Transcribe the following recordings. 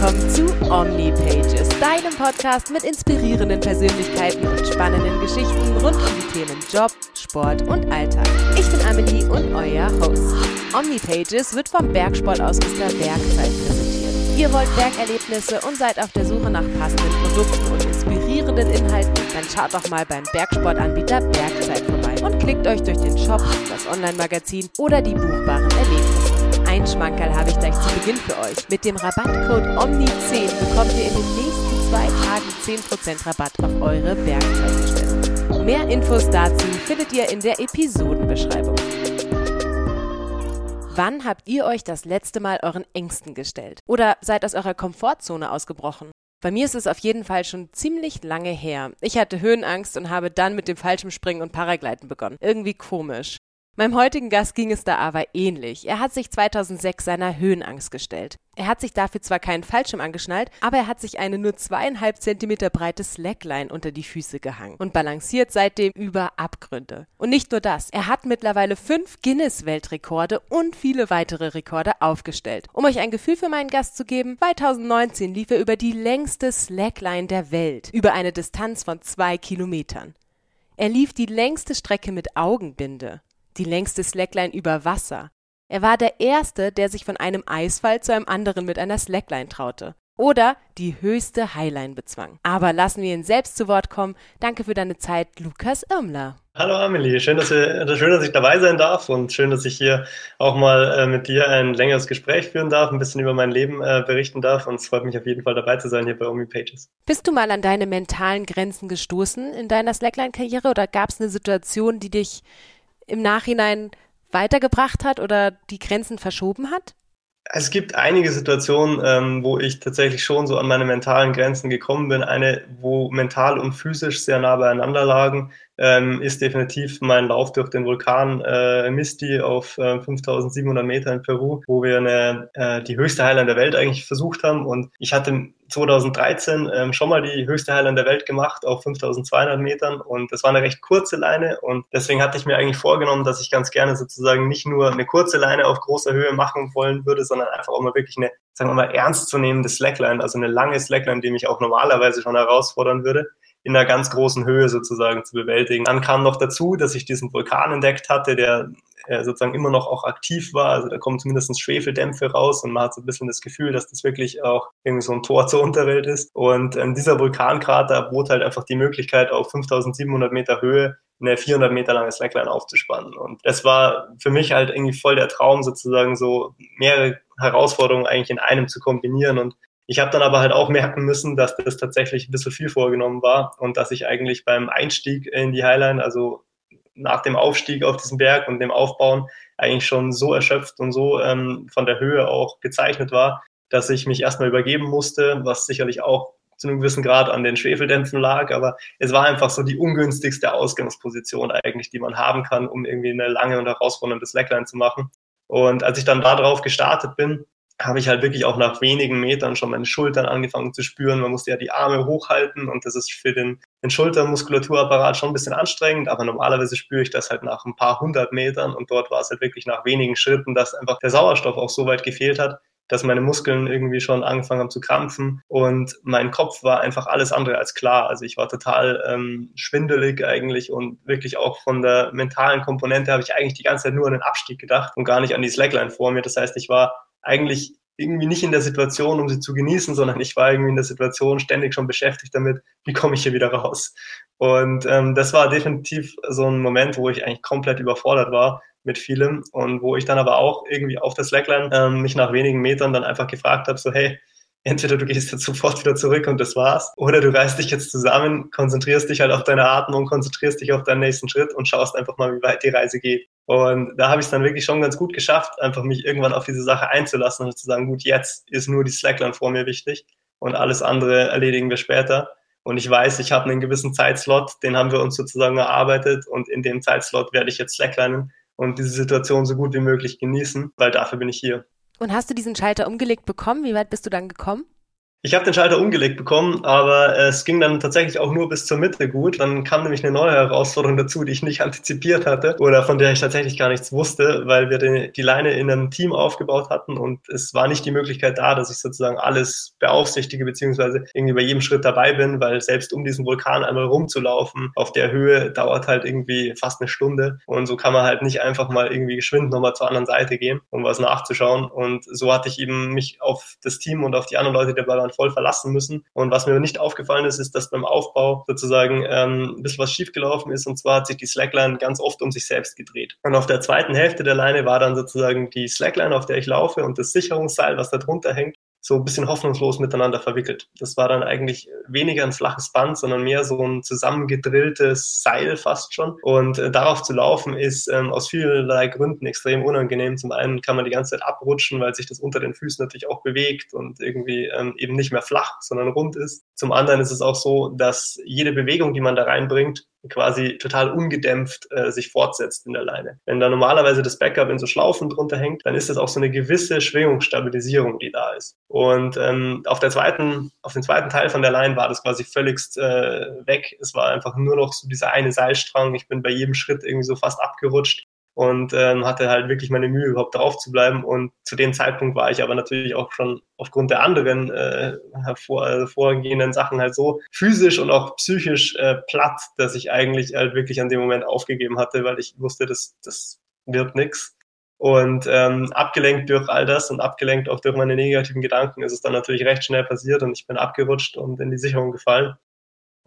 willkommen zu OmniPages, deinem Podcast mit inspirierenden Persönlichkeiten und spannenden Geschichten rund um die Themen Job, Sport und Alltag. Ich bin Amelie und euer Host. OmniPages wird vom Bergsportausrüster Werkzeit präsentiert. Ihr wollt Bergerlebnisse und seid auf der Suche nach passenden Produkten und inspirierenden Inhalten, dann schaut doch mal beim Bergsportanbieter Bergzeit vorbei und klickt euch durch den Shop, das Online-Magazin oder die buchbaren Erlebnisse. Ein Schmankerl habe ich gleich zu Beginn für euch. Mit dem Rabattcode OMNI10 bekommt ihr in den nächsten zwei Tagen 10% Rabatt auf eure Bergzeitbestellung. Mehr Infos dazu findet ihr in der Episodenbeschreibung. Wann habt ihr euch das letzte Mal euren Ängsten gestellt? Oder seid aus eurer Komfortzone ausgebrochen? Bei mir ist es auf jeden Fall schon ziemlich lange her. Ich hatte Höhenangst und habe dann mit dem Fallschirmspringen und Paragleiten begonnen. Irgendwie komisch. Meinem heutigen Gast ging es da aber ähnlich. Er hat sich 2006 seiner Höhenangst gestellt. Er hat sich dafür zwar keinen Fallschirm angeschnallt, aber er hat sich eine nur zweieinhalb Zentimeter breite Slackline unter die Füße gehangen und balanciert seitdem über Abgründe. Und nicht nur das, er hat mittlerweile fünf Guinness-Weltrekorde und viele weitere Rekorde aufgestellt. Um euch ein Gefühl für meinen Gast zu geben, 2019 lief er über die längste Slackline der Welt, über eine Distanz von zwei Kilometern. Er lief die längste Strecke mit Augenbinde die längste Slackline über Wasser. Er war der Erste, der sich von einem Eisfall zu einem anderen mit einer Slackline traute. Oder die höchste Highline bezwang. Aber lassen wir ihn selbst zu Wort kommen. Danke für deine Zeit, Lukas Irmler. Hallo Amelie, schön dass, wir, schön, dass ich dabei sein darf und schön, dass ich hier auch mal äh, mit dir ein längeres Gespräch führen darf, ein bisschen über mein Leben äh, berichten darf und es freut mich auf jeden Fall dabei zu sein hier bei Omi Pages. Bist du mal an deine mentalen Grenzen gestoßen in deiner Slackline-Karriere oder gab es eine Situation, die dich im Nachhinein weitergebracht hat oder die Grenzen verschoben hat? Es gibt einige Situationen, ähm, wo ich tatsächlich schon so an meine mentalen Grenzen gekommen bin. Eine, wo mental und physisch sehr nah beieinander lagen, ähm, ist definitiv mein Lauf durch den Vulkan äh, Misti auf äh, 5700 Meter in Peru, wo wir eine, äh, die höchste Highline der Welt eigentlich versucht haben. Und ich hatte 2013 ähm, schon mal die höchste Highline der Welt gemacht auf 5200 Metern. Und das war eine recht kurze Leine. Und deswegen hatte ich mir eigentlich vorgenommen, dass ich ganz gerne sozusagen nicht nur eine kurze Leine auf großer Höhe machen wollen würde, sondern einfach auch mal wirklich eine, sagen wir mal, ernstzunehmende Slackline, also eine lange Slackline, die mich auch normalerweise schon herausfordern würde in einer ganz großen Höhe sozusagen zu bewältigen. Dann kam noch dazu, dass ich diesen Vulkan entdeckt hatte, der äh, sozusagen immer noch auch aktiv war. Also da kommen zumindest Schwefeldämpfe raus und man hat so ein bisschen das Gefühl, dass das wirklich auch irgendwie so ein Tor zur Unterwelt ist. Und ähm, dieser Vulkankrater bot halt einfach die Möglichkeit, auf 5700 Meter Höhe eine 400 Meter lange Slackline aufzuspannen. Und das war für mich halt irgendwie voll der Traum, sozusagen so mehrere Herausforderungen eigentlich in einem zu kombinieren. Und ich habe dann aber halt auch merken müssen, dass das tatsächlich ein bisschen viel vorgenommen war und dass ich eigentlich beim Einstieg in die Highline, also nach dem Aufstieg auf diesen Berg und dem Aufbauen, eigentlich schon so erschöpft und so ähm, von der Höhe auch gezeichnet war, dass ich mich erstmal übergeben musste, was sicherlich auch zu einem gewissen Grad an den Schwefeldämpfen lag, aber es war einfach so die ungünstigste Ausgangsposition eigentlich, die man haben kann, um irgendwie eine lange und herausfordernde Slackline zu machen. Und als ich dann darauf gestartet bin, habe ich halt wirklich auch nach wenigen Metern schon meine Schultern angefangen zu spüren. Man musste ja die Arme hochhalten und das ist für den, den Schultermuskulaturapparat schon ein bisschen anstrengend, aber normalerweise spüre ich das halt nach ein paar hundert Metern und dort war es halt wirklich nach wenigen Schritten, dass einfach der Sauerstoff auch so weit gefehlt hat, dass meine Muskeln irgendwie schon angefangen haben zu krampfen und mein Kopf war einfach alles andere als klar. Also ich war total ähm, schwindelig eigentlich und wirklich auch von der mentalen Komponente habe ich eigentlich die ganze Zeit nur an den Abstieg gedacht und gar nicht an die Slackline vor mir. Das heißt, ich war eigentlich irgendwie nicht in der Situation, um sie zu genießen, sondern ich war irgendwie in der Situation ständig schon beschäftigt damit, wie komme ich hier wieder raus. Und ähm, das war definitiv so ein Moment, wo ich eigentlich komplett überfordert war mit vielem und wo ich dann aber auch irgendwie auf der Slackline ähm, mich nach wenigen Metern dann einfach gefragt habe, so hey, entweder du gehst jetzt sofort wieder zurück und das war's, oder du reißt dich jetzt zusammen, konzentrierst dich halt auf deine Atmung, konzentrierst dich auf deinen nächsten Schritt und schaust einfach mal, wie weit die Reise geht. Und da habe ich es dann wirklich schon ganz gut geschafft, einfach mich irgendwann auf diese Sache einzulassen und zu sagen, gut, jetzt ist nur die Slackline vor mir wichtig und alles andere erledigen wir später. Und ich weiß, ich habe einen gewissen Zeitslot, den haben wir uns sozusagen erarbeitet und in dem Zeitslot werde ich jetzt Slacklinen und diese Situation so gut wie möglich genießen, weil dafür bin ich hier. Und hast du diesen Schalter umgelegt bekommen? Wie weit bist du dann gekommen? Ich habe den Schalter umgelegt bekommen, aber es ging dann tatsächlich auch nur bis zur Mitte gut. Dann kam nämlich eine neue Herausforderung dazu, die ich nicht antizipiert hatte oder von der ich tatsächlich gar nichts wusste, weil wir die, die Leine in einem Team aufgebaut hatten und es war nicht die Möglichkeit da, dass ich sozusagen alles beaufsichtige beziehungsweise irgendwie bei jedem Schritt dabei bin, weil selbst um diesen Vulkan einmal rumzulaufen auf der Höhe dauert halt irgendwie fast eine Stunde und so kann man halt nicht einfach mal irgendwie geschwind nochmal zur anderen Seite gehen, um was nachzuschauen und so hatte ich eben mich auf das Team und auf die anderen Leute, die dabei waren, voll verlassen müssen. Und was mir nicht aufgefallen ist, ist, dass beim Aufbau sozusagen ähm, ein bisschen was schiefgelaufen ist. Und zwar hat sich die Slackline ganz oft um sich selbst gedreht. Und auf der zweiten Hälfte der Leine war dann sozusagen die Slackline, auf der ich laufe und das Sicherungsseil, was da drunter hängt, so ein bisschen hoffnungslos miteinander verwickelt. Das war dann eigentlich weniger ein flaches Band, sondern mehr so ein zusammengedrilltes Seil fast schon. Und äh, darauf zu laufen ist ähm, aus vielerlei Gründen extrem unangenehm. Zum einen kann man die ganze Zeit abrutschen, weil sich das unter den Füßen natürlich auch bewegt und irgendwie ähm, eben nicht mehr flach, sondern rund ist. Zum anderen ist es auch so, dass jede Bewegung, die man da reinbringt, quasi total ungedämpft äh, sich fortsetzt in der Leine. Wenn da normalerweise das Backup in so Schlaufen drunter hängt, dann ist das auch so eine gewisse Schwingungsstabilisierung, die da ist. Und ähm, auf der zweiten, auf den zweiten Teil von der Leine war das quasi völligst äh, weg. Es war einfach nur noch so dieser eine Seilstrang. Ich bin bei jedem Schritt irgendwie so fast abgerutscht und ähm, hatte halt wirklich meine Mühe, überhaupt drauf zu bleiben. Und zu dem Zeitpunkt war ich aber natürlich auch schon aufgrund der anderen äh, hervor, äh, vorgehenden Sachen halt so physisch und auch psychisch äh, platt, dass ich eigentlich halt wirklich an dem Moment aufgegeben hatte, weil ich wusste, das, das wird nix. Und ähm, abgelenkt durch all das und abgelenkt auch durch meine negativen Gedanken ist es dann natürlich recht schnell passiert und ich bin abgerutscht und in die Sicherung gefallen.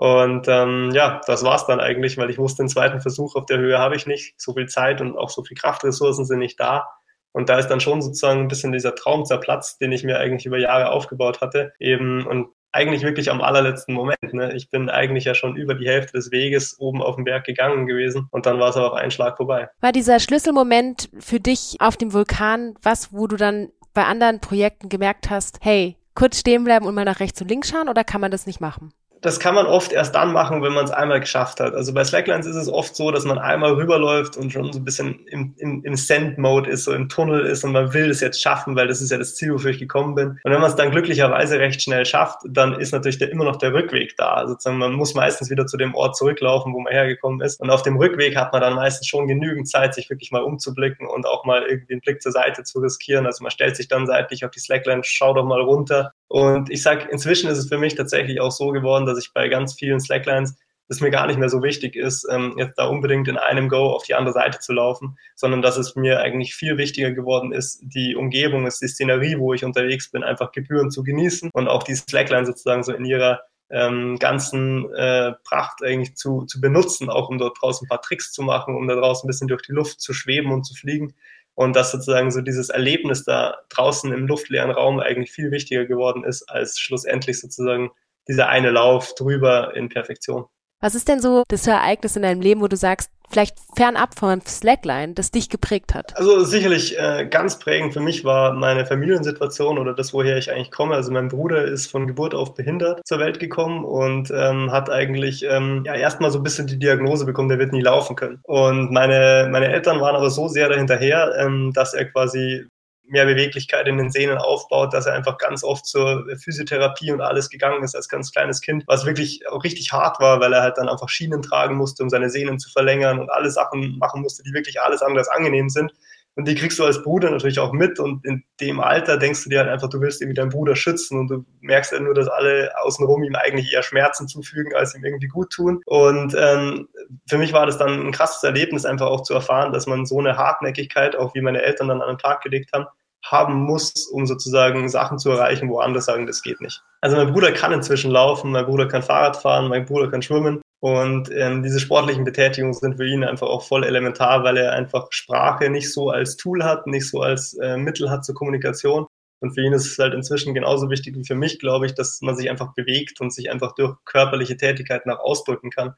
Und ähm, ja, das war's dann eigentlich, weil ich wusste, den zweiten Versuch auf der Höhe habe ich nicht. So viel Zeit und auch so viel Kraftressourcen sind nicht da. Und da ist dann schon sozusagen ein bisschen dieser Traum zerplatzt, den ich mir eigentlich über Jahre aufgebaut hatte. Eben und eigentlich wirklich am allerletzten Moment. Ne? Ich bin eigentlich ja schon über die Hälfte des Weges oben auf den Berg gegangen gewesen und dann war es aber auf einen Schlag vorbei. War dieser Schlüsselmoment für dich auf dem Vulkan was, wo du dann bei anderen Projekten gemerkt hast, hey, kurz stehen bleiben und mal nach rechts und links schauen oder kann man das nicht machen? Das kann man oft erst dann machen, wenn man es einmal geschafft hat. Also bei Slacklines ist es oft so, dass man einmal rüberläuft und schon so ein bisschen im, im, im Send-Mode ist, so im Tunnel ist und man will es jetzt schaffen, weil das ist ja das Ziel, wofür ich gekommen bin. Und wenn man es dann glücklicherweise recht schnell schafft, dann ist natürlich der, immer noch der Rückweg da. Also sozusagen, man muss meistens wieder zu dem Ort zurücklaufen, wo man hergekommen ist. Und auf dem Rückweg hat man dann meistens schon genügend Zeit, sich wirklich mal umzublicken und auch mal irgendwie einen Blick zur Seite zu riskieren. Also man stellt sich dann seitlich auf die Slackline, schaut doch mal runter. Und ich sag, inzwischen ist es für mich tatsächlich auch so geworden, dass ich bei ganz vielen Slacklines es mir gar nicht mehr so wichtig ist, ähm, jetzt da unbedingt in einem Go auf die andere Seite zu laufen, sondern dass es mir eigentlich viel wichtiger geworden ist, die Umgebung, ist die Szenerie, wo ich unterwegs bin, einfach gebührend zu genießen und auch die Slackline sozusagen so in ihrer ähm, ganzen äh, Pracht eigentlich zu, zu benutzen, auch um dort draußen ein paar Tricks zu machen, um da draußen ein bisschen durch die Luft zu schweben und zu fliegen. Und dass sozusagen so dieses Erlebnis da draußen im luftleeren Raum eigentlich viel wichtiger geworden ist, als schlussendlich sozusagen dieser eine Lauf drüber in Perfektion. Was ist denn so das Ereignis in deinem Leben, wo du sagst, vielleicht fernab von Slackline, das dich geprägt hat? Also sicherlich äh, ganz prägend für mich war meine Familiensituation oder das, woher ich eigentlich komme. Also mein Bruder ist von Geburt auf behindert zur Welt gekommen und ähm, hat eigentlich ähm, ja erstmal so ein bisschen die Diagnose bekommen, der wird nie laufen können. Und meine, meine Eltern waren aber so sehr dahinterher, ähm, dass er quasi mehr Beweglichkeit in den Sehnen aufbaut, dass er einfach ganz oft zur Physiotherapie und alles gegangen ist als ganz kleines Kind, was wirklich auch richtig hart war, weil er halt dann einfach Schienen tragen musste, um seine Sehnen zu verlängern und alle Sachen machen musste, die wirklich alles anderes angenehm sind. Und die kriegst du als Bruder natürlich auch mit. Und in dem Alter denkst du dir halt einfach, du willst irgendwie deinen Bruder schützen und du merkst halt nur, dass alle außenrum ihm eigentlich eher Schmerzen zufügen, als ihm irgendwie gut tun. Und ähm, für mich war das dann ein krasses Erlebnis, einfach auch zu erfahren, dass man so eine Hartnäckigkeit, auch wie meine Eltern dann an den Tag gelegt haben, haben muss, um sozusagen Sachen zu erreichen, wo andere sagen, das geht nicht. Also mein Bruder kann inzwischen laufen, mein Bruder kann Fahrrad fahren, mein Bruder kann schwimmen und ähm, diese sportlichen Betätigungen sind für ihn einfach auch voll elementar, weil er einfach Sprache nicht so als Tool hat, nicht so als äh, Mittel hat zur Kommunikation. Und für ihn ist es halt inzwischen genauso wichtig wie für mich, glaube ich, dass man sich einfach bewegt und sich einfach durch körperliche Tätigkeiten auch ausdrücken kann.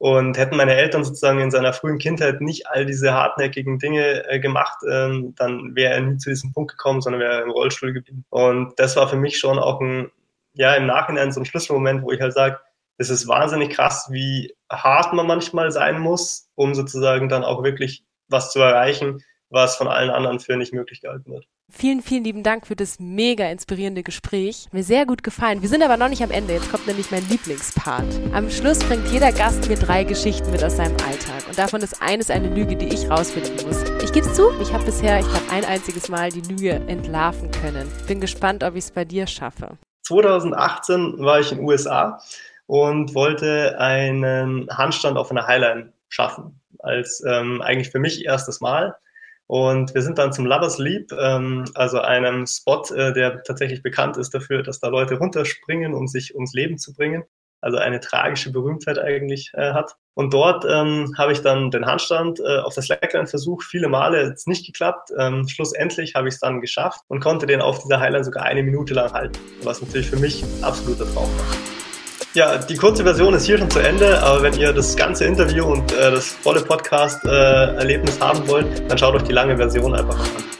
Und hätten meine Eltern sozusagen in seiner frühen Kindheit nicht all diese hartnäckigen Dinge äh, gemacht, ähm, dann wäre er nie zu diesem Punkt gekommen, sondern wäre im Rollstuhl geblieben. Und das war für mich schon auch ein, ja, im Nachhinein so ein Schlüsselmoment, wo ich halt sage, es ist wahnsinnig krass, wie hart man manchmal sein muss, um sozusagen dann auch wirklich was zu erreichen, was von allen anderen für nicht möglich gehalten wird. Vielen, vielen lieben Dank für das mega inspirierende Gespräch. Mir sehr gut gefallen. Wir sind aber noch nicht am Ende. Jetzt kommt nämlich mein Lieblingspart. Am Schluss bringt jeder Gast mir drei Geschichten mit aus seinem Alltag. Und davon ist eines eine Lüge, die ich rausfinden muss. Ich gebe zu, ich habe bisher, ich glaube, ein einziges Mal die Lüge entlarven können. Bin gespannt, ob ich es bei dir schaffe. 2018 war ich in den USA und wollte einen Handstand auf einer Highline schaffen. Als ähm, eigentlich für mich erstes Mal. Und wir sind dann zum Lovers Leap, ähm, also einem Spot, äh, der tatsächlich bekannt ist dafür, dass da Leute runterspringen, um sich ums Leben zu bringen. Also eine tragische Berühmtheit eigentlich äh, hat. Und dort ähm, habe ich dann den Handstand äh, auf der Slackline versucht, viele Male, jetzt nicht geklappt. Ähm, schlussendlich habe ich es dann geschafft und konnte den auf dieser Highline sogar eine Minute lang halten, was natürlich für mich absoluter Traum war. Ja, die kurze Version ist hier schon zu Ende, aber wenn ihr das ganze Interview und äh, das volle Podcast-Erlebnis äh, haben wollt, dann schaut euch die lange Version einfach an.